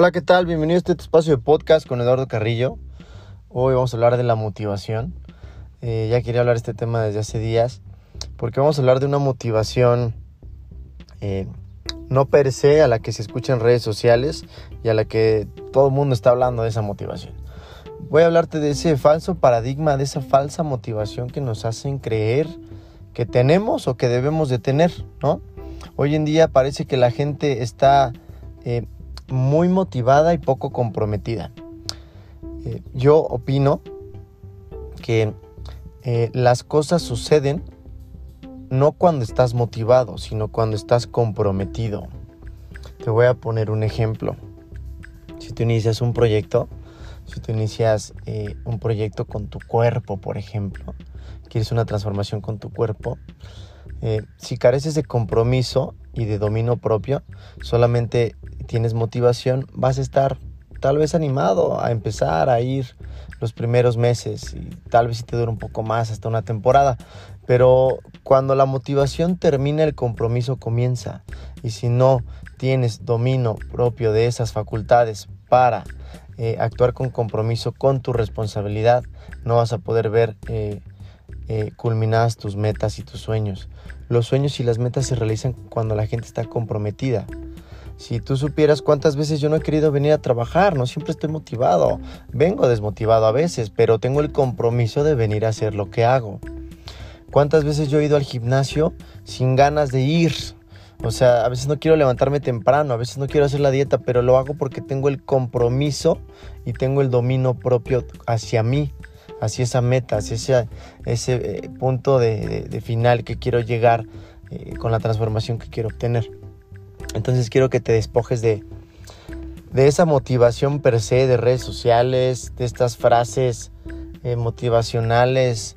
Hola, ¿qué tal? Bienvenido a este espacio de podcast con Eduardo Carrillo. Hoy vamos a hablar de la motivación. Eh, ya quería hablar de este tema desde hace días, porque vamos a hablar de una motivación eh, no per se a la que se escucha en redes sociales y a la que todo el mundo está hablando de esa motivación. Voy a hablarte de ese falso paradigma, de esa falsa motivación que nos hacen creer que tenemos o que debemos de tener, ¿no? Hoy en día parece que la gente está eh, muy motivada y poco comprometida. Eh, yo opino que eh, las cosas suceden no cuando estás motivado, sino cuando estás comprometido. Te voy a poner un ejemplo. Si tú inicias un proyecto, si tú inicias eh, un proyecto con tu cuerpo, por ejemplo, quieres una transformación con tu cuerpo, si careces de compromiso y de dominio propio, solamente tienes motivación, vas a estar tal vez animado a empezar a ir los primeros meses y tal vez si te dura un poco más hasta una temporada. Pero cuando la motivación termina, el compromiso comienza. Y si no tienes dominio propio de esas facultades para eh, actuar con compromiso con tu responsabilidad, no vas a poder ver eh, eh, culminadas tus metas y tus sueños. Los sueños y las metas se realizan cuando la gente está comprometida. Si tú supieras cuántas veces yo no he querido venir a trabajar, no siempre estoy motivado. Vengo desmotivado a veces, pero tengo el compromiso de venir a hacer lo que hago. ¿Cuántas veces yo he ido al gimnasio sin ganas de ir? O sea, a veces no quiero levantarme temprano, a veces no quiero hacer la dieta, pero lo hago porque tengo el compromiso y tengo el dominio propio hacia mí, hacia esa meta, hacia ese, ese eh, punto de, final que quiero llegar eh, con la transformación que quiero obtener. Entonces quiero que te despojes de, de esa motivación per se de redes sociales, de estas frases eh, motivacionales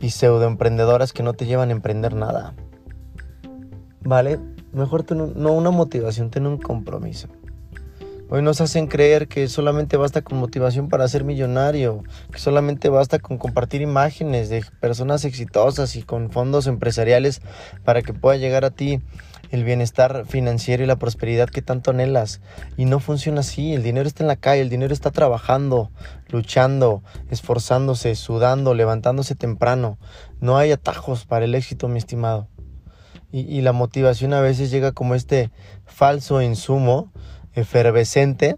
y pseudoemprendedoras que no te llevan a emprender nada. ¿Vale? Mejor no una motivación, ten un compromiso. Hoy nos hacen creer que solamente basta con motivación para ser millonario, que solamente basta con compartir imágenes de personas exitosas y con fondos empresariales para que pueda llegar a ti el bienestar financiero y la prosperidad que tanto anhelas. Y no funciona así, el dinero está en la calle, el dinero está trabajando, luchando, esforzándose, sudando, levantándose temprano. No hay atajos para el éxito, mi estimado. Y, y la motivación a veces llega como este falso insumo efervescente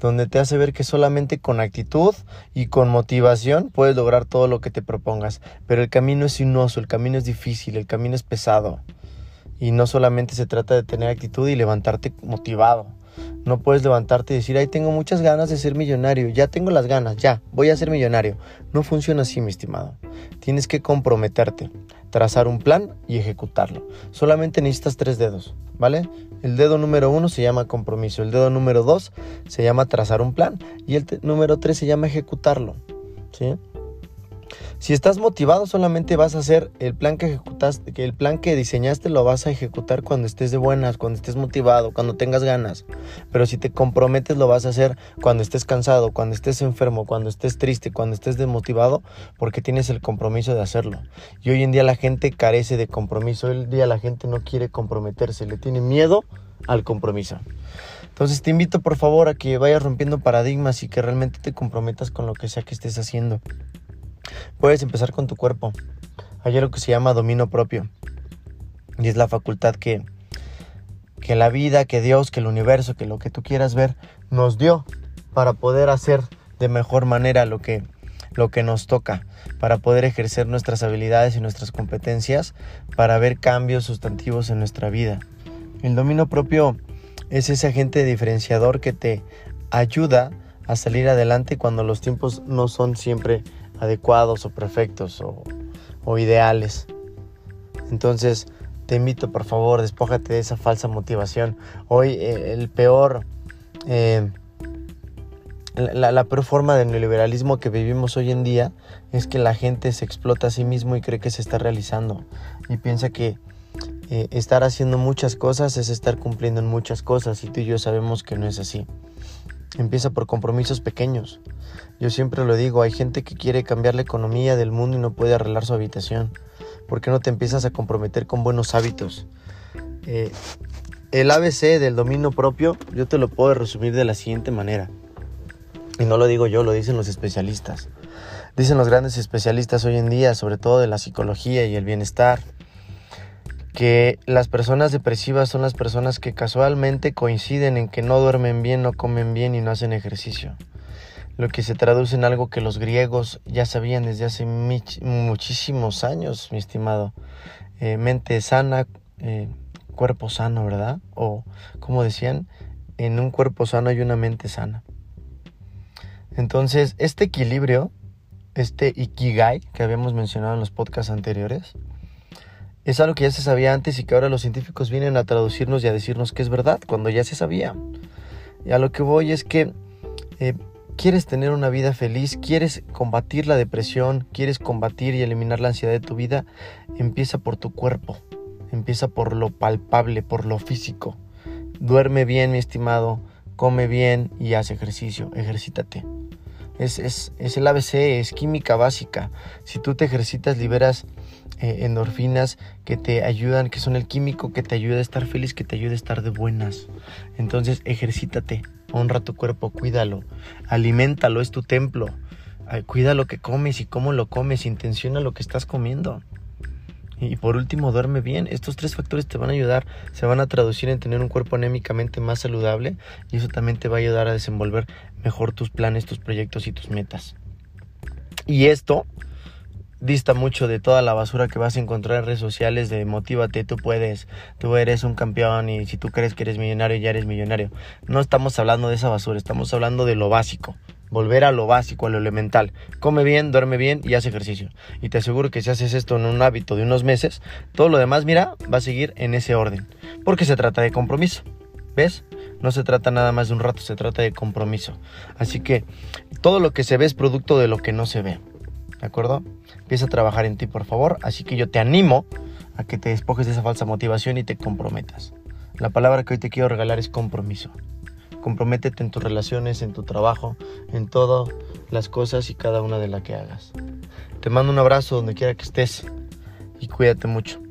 donde te hace ver que solamente con actitud y con motivación puedes lograr todo lo que te propongas. Pero el camino es sinuoso, el camino es difícil, el camino es pesado. Y no solamente se trata de tener actitud y levantarte motivado. No puedes levantarte y decir, ay, tengo muchas ganas de ser millonario, ya tengo las ganas, ya, voy a ser millonario. No funciona así, mi estimado. Tienes que comprometerte, trazar un plan y ejecutarlo. Solamente necesitas tres dedos, ¿vale? El dedo número uno se llama compromiso, el dedo número dos se llama trazar un plan y el número tres se llama ejecutarlo, ¿sí? Si estás motivado, solamente vas a hacer el plan que ejecutaste, que el plan que diseñaste lo vas a ejecutar cuando estés de buenas, cuando estés motivado, cuando tengas ganas. Pero si te comprometes, lo vas a hacer cuando estés cansado, cuando estés enfermo, cuando estés triste, cuando estés desmotivado, porque tienes el compromiso de hacerlo. Y hoy en día la gente carece de compromiso, hoy en día la gente no quiere comprometerse, le tiene miedo al compromiso. Entonces te invito por favor a que vayas rompiendo paradigmas y que realmente te comprometas con lo que sea que estés haciendo. Puedes empezar con tu cuerpo. Hay algo que se llama dominio propio. Y es la facultad que, que la vida, que Dios, que el universo, que lo que tú quieras ver, nos dio para poder hacer de mejor manera lo que, lo que nos toca, para poder ejercer nuestras habilidades y nuestras competencias, para ver cambios sustantivos en nuestra vida. El dominio propio es ese agente diferenciador que te ayuda a salir adelante cuando los tiempos no son siempre adecuados o perfectos o, ideales. Entonces, te invito por favor, despójate de esa falsa motivación. Hoy eh, el peor, eh, la, la, peor forma de neoliberalismo que vivimos hoy en día es que la gente se explota a sí mismo y cree que se está realizando y piensa que eh, estar haciendo muchas cosas es estar cumpliendo en muchas cosas y tú y yo sabemos que no es así. Empieza por compromisos pequeños. Yo siempre lo digo, hay gente que quiere cambiar la economía del mundo y no puede arreglar su habitación. ¿Por qué no te empiezas a comprometer con buenos hábitos? Eh, el ABC del dominio propio, yo te lo puedo resumir de la siguiente manera. Y no lo digo yo, lo dicen los especialistas. Dicen los grandes especialistas hoy en día, sobre todo de la psicología y el bienestar, que las personas depresivas son las personas que casualmente coinciden en que no duermen bien, no comen bien y no hacen ejercicio. Lo que se traduce en algo que los griegos ya sabían desde hace muchísimos años, mi estimado. Eh, mente sana, eh, cuerpo sano, ¿verdad? O como decían, en un cuerpo sano hay una mente sana. Entonces, este equilibrio, este ikigai que habíamos mencionado en los podcasts anteriores, es algo que ya se sabía antes y que ahora los científicos vienen a traducirnos y a decirnos que es verdad, cuando ya se sabía. Y a lo que voy es que eh, quieres tener una vida feliz, quieres combatir la depresión, quieres combatir y eliminar la ansiedad de tu vida, empieza por tu cuerpo, empieza por lo palpable, por lo físico. Duerme bien, mi estimado, come bien y haz ejercicio, ejercítate. Es, es, es el ABC, es química básica. Si tú te ejercitas, liberas eh, endorfinas que te ayudan, que son el químico que te ayuda a estar feliz, que te ayuda a estar de buenas. Entonces ejercítate, honra tu cuerpo, cuídalo, aliméntalo, es tu templo. Cuida lo que comes y cómo lo comes, intenciona lo que estás comiendo. Y por último, duerme bien. Estos tres factores te van a ayudar, se van a traducir en tener un cuerpo anémicamente más saludable y eso también te va a ayudar a desenvolver mejor tus planes, tus proyectos y tus metas. Y esto dista mucho de toda la basura que vas a encontrar en redes sociales de motívate, tú puedes, tú eres un campeón y si tú crees que eres millonario ya eres millonario. No estamos hablando de esa basura, estamos hablando de lo básico. Volver a lo básico, a lo elemental. Come bien, duerme bien y haz ejercicio. Y te aseguro que si haces esto en un hábito de unos meses, todo lo demás, mira, va a seguir en ese orden. Porque se trata de compromiso. ¿Ves? No se trata nada más de un rato, se trata de compromiso. Así que todo lo que se ve es producto de lo que no se ve. ¿De acuerdo? Empieza a trabajar en ti, por favor. Así que yo te animo a que te despojes de esa falsa motivación y te comprometas. La palabra que hoy te quiero regalar es compromiso. Comprométete en tus relaciones, en tu trabajo, en todas las cosas y cada una de las que hagas. Te mando un abrazo donde quiera que estés y cuídate mucho.